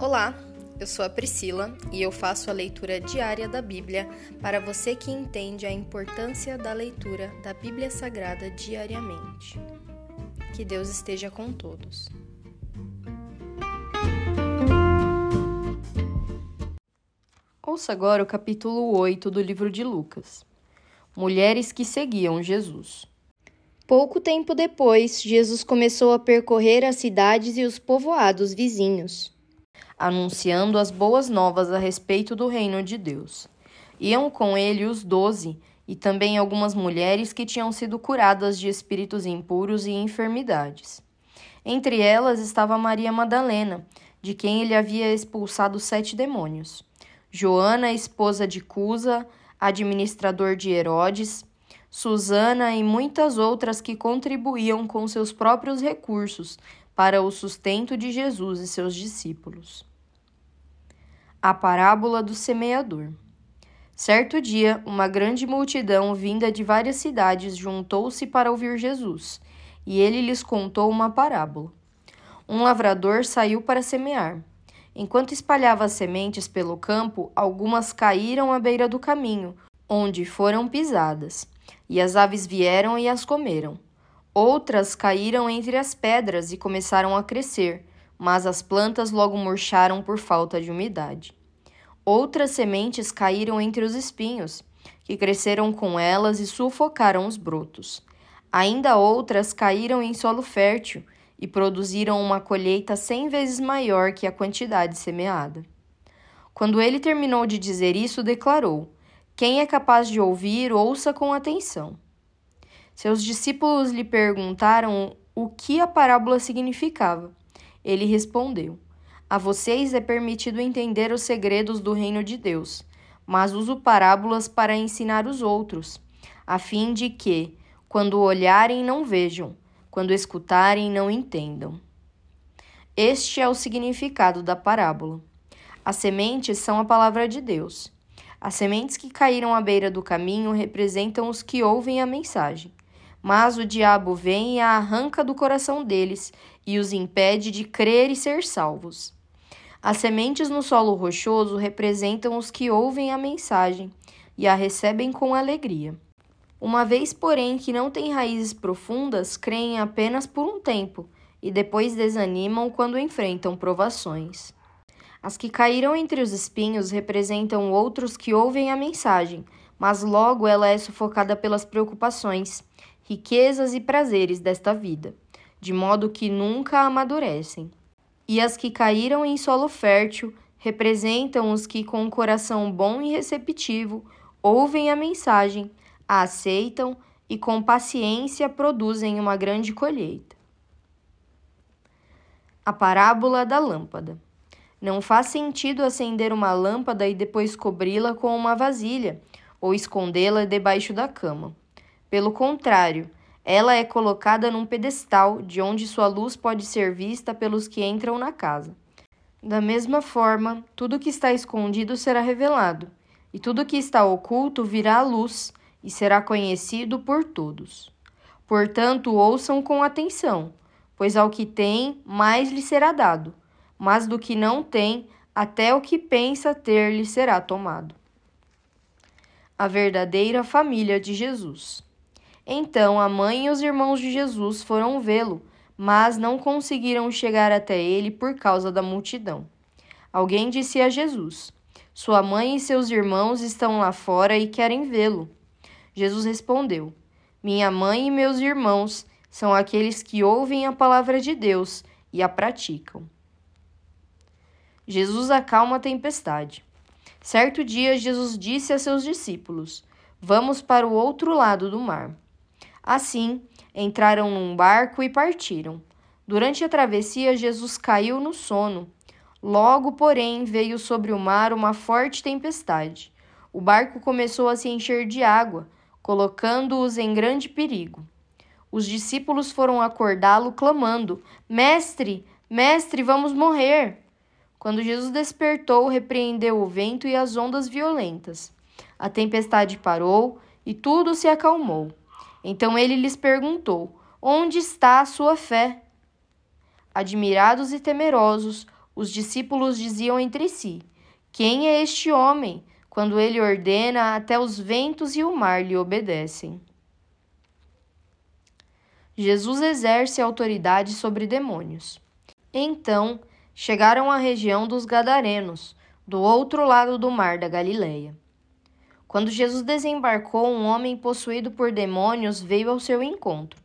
Olá, eu sou a Priscila e eu faço a leitura diária da Bíblia para você que entende a importância da leitura da Bíblia Sagrada diariamente. Que Deus esteja com todos. Ouça agora o capítulo 8 do livro de Lucas. Mulheres que seguiam Jesus. Pouco tempo depois, Jesus começou a percorrer as cidades e os povoados vizinhos, anunciando as boas novas a respeito do reino de Deus. Iam com ele os doze e também algumas mulheres que tinham sido curadas de espíritos impuros e enfermidades. Entre elas estava Maria Madalena, de quem ele havia expulsado sete demônios. Joana, esposa de Cusa, administrador de Herodes, Susana e muitas outras que contribuíam com seus próprios recursos para o sustento de Jesus e seus discípulos. A parábola do semeador. Certo dia, uma grande multidão vinda de várias cidades juntou-se para ouvir Jesus, e ele lhes contou uma parábola. Um lavrador saiu para semear. Enquanto espalhava as sementes pelo campo, algumas caíram à beira do caminho, onde foram pisadas, e as aves vieram e as comeram. Outras caíram entre as pedras e começaram a crescer, mas as plantas logo murcharam por falta de umidade. Outras sementes caíram entre os espinhos, que cresceram com elas e sufocaram os brotos. Ainda outras caíram em solo fértil e produziram uma colheita cem vezes maior que a quantidade semeada. Quando ele terminou de dizer isso, declarou: Quem é capaz de ouvir, ouça com atenção. Seus discípulos lhe perguntaram o que a parábola significava. Ele respondeu: A vocês é permitido entender os segredos do reino de Deus, mas uso parábolas para ensinar os outros, a fim de que, quando olharem, não vejam quando escutarem, não entendam. Este é o significado da parábola. As sementes são a palavra de Deus. As sementes que caíram à beira do caminho representam os que ouvem a mensagem. Mas o diabo vem e a arranca do coração deles e os impede de crer e ser salvos. As sementes no solo rochoso representam os que ouvem a mensagem e a recebem com alegria. Uma vez, porém, que não têm raízes profundas, creem apenas por um tempo e depois desanimam quando enfrentam provações. As que caíram entre os espinhos representam outros que ouvem a mensagem, mas logo ela é sufocada pelas preocupações, riquezas e prazeres desta vida, de modo que nunca amadurecem. E as que caíram em solo fértil representam os que, com um coração bom e receptivo, ouvem a mensagem a aceitam e com paciência produzem uma grande colheita. A parábola da lâmpada. Não faz sentido acender uma lâmpada e depois cobri-la com uma vasilha ou escondê-la debaixo da cama. Pelo contrário, ela é colocada num pedestal de onde sua luz pode ser vista pelos que entram na casa. Da mesma forma, tudo que está escondido será revelado, e tudo que está oculto virá à luz, e será conhecido por todos. Portanto, ouçam com atenção, pois ao que tem, mais lhe será dado, mas do que não tem, até o que pensa ter lhe será tomado. A verdadeira família de Jesus. Então a mãe e os irmãos de Jesus foram vê-lo, mas não conseguiram chegar até ele por causa da multidão. Alguém disse a Jesus: Sua mãe e seus irmãos estão lá fora e querem vê-lo. Jesus respondeu: Minha mãe e meus irmãos são aqueles que ouvem a palavra de Deus e a praticam. Jesus acalma a tempestade. Certo dia, Jesus disse a seus discípulos: Vamos para o outro lado do mar. Assim, entraram num barco e partiram. Durante a travessia, Jesus caiu no sono. Logo, porém, veio sobre o mar uma forte tempestade. O barco começou a se encher de água colocando-os em grande perigo. Os discípulos foram acordá-lo, clamando: Mestre, mestre, vamos morrer! Quando Jesus despertou, repreendeu o vento e as ondas violentas. A tempestade parou e tudo se acalmou. Então ele lhes perguntou: Onde está a sua fé? Admirados e temerosos, os discípulos diziam entre si: Quem é este homem? Quando ele ordena, até os ventos e o mar lhe obedecem. Jesus exerce autoridade sobre demônios. Então, chegaram à região dos Gadarenos, do outro lado do mar da Galileia. Quando Jesus desembarcou, um homem possuído por demônios veio ao seu encontro.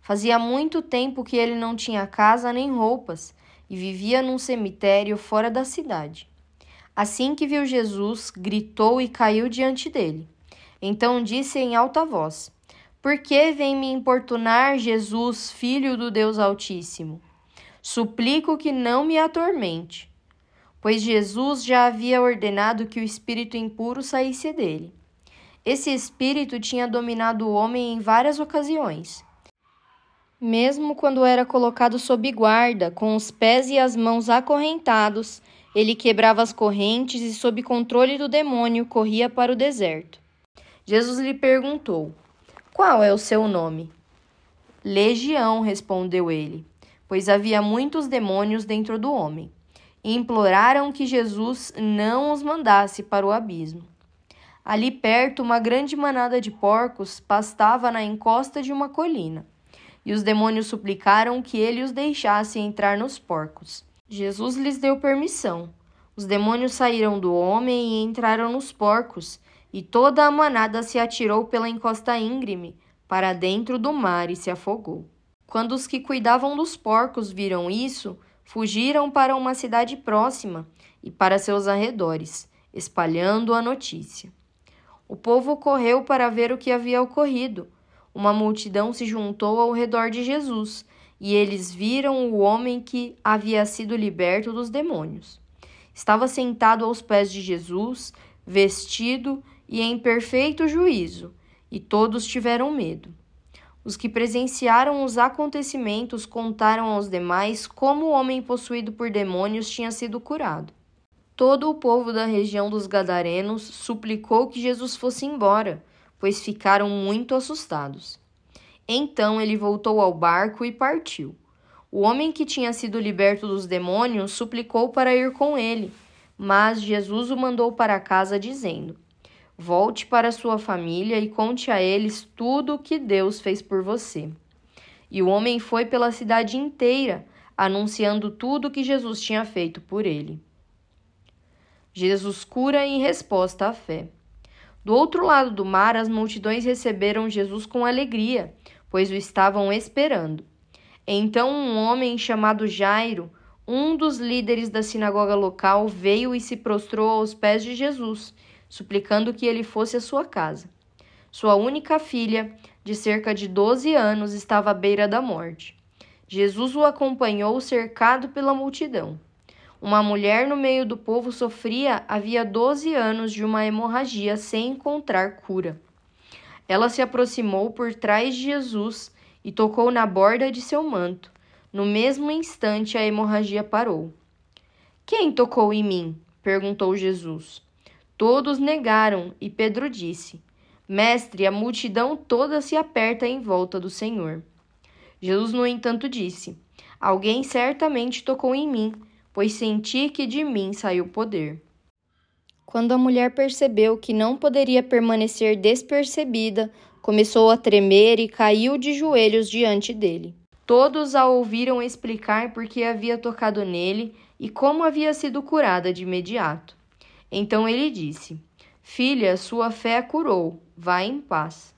Fazia muito tempo que ele não tinha casa nem roupas e vivia num cemitério fora da cidade. Assim que viu Jesus, gritou e caiu diante dele. Então disse em alta voz: Por que vem me importunar, Jesus, filho do Deus Altíssimo? Suplico que não me atormente. Pois Jesus já havia ordenado que o espírito impuro saísse dele. Esse espírito tinha dominado o homem em várias ocasiões mesmo quando era colocado sob guarda, com os pés e as mãos acorrentados, ele quebrava as correntes e, sob controle do demônio, corria para o deserto. Jesus lhe perguntou: Qual é o seu nome? Legião, respondeu ele, pois havia muitos demônios dentro do homem. E imploraram que Jesus não os mandasse para o abismo. Ali perto, uma grande manada de porcos pastava na encosta de uma colina e os demônios suplicaram que ele os deixasse entrar nos porcos. Jesus lhes deu permissão. Os demônios saíram do homem e entraram nos porcos, e toda a manada se atirou pela encosta íngreme para dentro do mar e se afogou. Quando os que cuidavam dos porcos viram isso, fugiram para uma cidade próxima e para seus arredores, espalhando a notícia. O povo correu para ver o que havia ocorrido uma multidão se juntou ao redor de Jesus, e eles viram o homem que havia sido liberto dos demônios. Estava sentado aos pés de Jesus, vestido e em perfeito juízo, e todos tiveram medo. Os que presenciaram os acontecimentos contaram aos demais como o homem possuído por demônios tinha sido curado. Todo o povo da região dos Gadarenos suplicou que Jesus fosse embora pois ficaram muito assustados. Então ele voltou ao barco e partiu. O homem que tinha sido liberto dos demônios suplicou para ir com ele, mas Jesus o mandou para casa, dizendo: Volte para sua família e conte a eles tudo o que Deus fez por você. E o homem foi pela cidade inteira, anunciando tudo o que Jesus tinha feito por ele. Jesus cura em resposta à fé. Do outro lado do mar, as multidões receberam Jesus com alegria, pois o estavam esperando. Então, um homem chamado Jairo, um dos líderes da sinagoga local, veio e se prostrou aos pés de Jesus, suplicando que ele fosse à sua casa. Sua única filha, de cerca de 12 anos, estava à beira da morte. Jesus o acompanhou cercado pela multidão. Uma mulher no meio do povo sofria havia doze anos de uma hemorragia sem encontrar cura. Ela se aproximou por trás de Jesus e tocou na borda de seu manto. No mesmo instante, a hemorragia parou. Quem tocou em mim? perguntou Jesus. Todos negaram e Pedro disse: Mestre, a multidão toda se aperta em volta do Senhor. Jesus, no entanto, disse: Alguém certamente tocou em mim pois senti que de mim saiu poder. Quando a mulher percebeu que não poderia permanecer despercebida, começou a tremer e caiu de joelhos diante dele. Todos a ouviram explicar por que havia tocado nele e como havia sido curada de imediato. Então ele disse: Filha, sua fé a curou, vá em paz.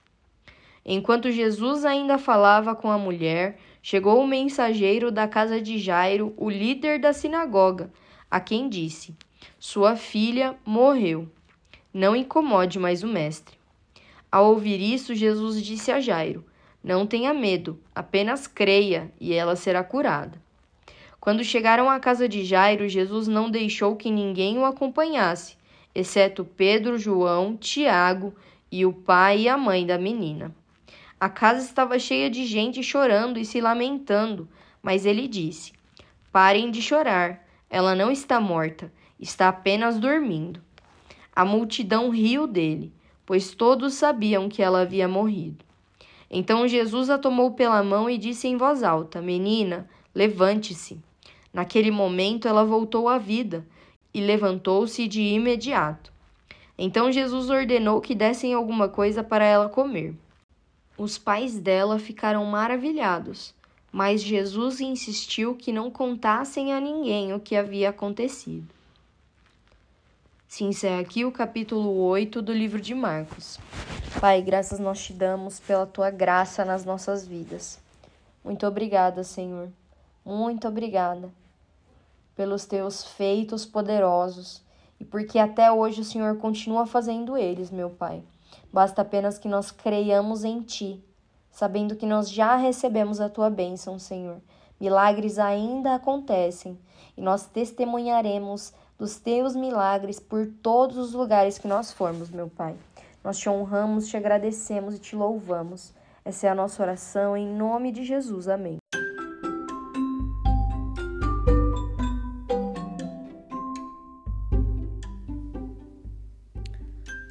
Enquanto Jesus ainda falava com a mulher, chegou o mensageiro da casa de Jairo, o líder da sinagoga, a quem disse: Sua filha morreu. Não incomode mais o mestre. Ao ouvir isso, Jesus disse a Jairo: Não tenha medo, apenas creia e ela será curada. Quando chegaram à casa de Jairo, Jesus não deixou que ninguém o acompanhasse, exceto Pedro, João, Tiago e o pai e a mãe da menina. A casa estava cheia de gente chorando e se lamentando, mas ele disse: Parem de chorar, ela não está morta, está apenas dormindo. A multidão riu dele, pois todos sabiam que ela havia morrido. Então Jesus a tomou pela mão e disse em voz alta: Menina, levante-se. Naquele momento ela voltou à vida e levantou-se de imediato. Então Jesus ordenou que dessem alguma coisa para ela comer. Os pais dela ficaram maravilhados, mas Jesus insistiu que não contassem a ninguém o que havia acontecido. Se encerra aqui o capítulo 8 do livro de Marcos. Pai, graças nós te damos pela tua graça nas nossas vidas. Muito obrigada, Senhor. Muito obrigada pelos teus feitos poderosos e porque até hoje o Senhor continua fazendo eles, meu Pai. Basta apenas que nós creiamos em Ti, sabendo que nós já recebemos a Tua bênção, Senhor. Milagres ainda acontecem e nós testemunharemos dos Teus milagres por todos os lugares que nós formos, meu Pai. Nós te honramos, te agradecemos e te louvamos. Essa é a nossa oração em nome de Jesus. Amém.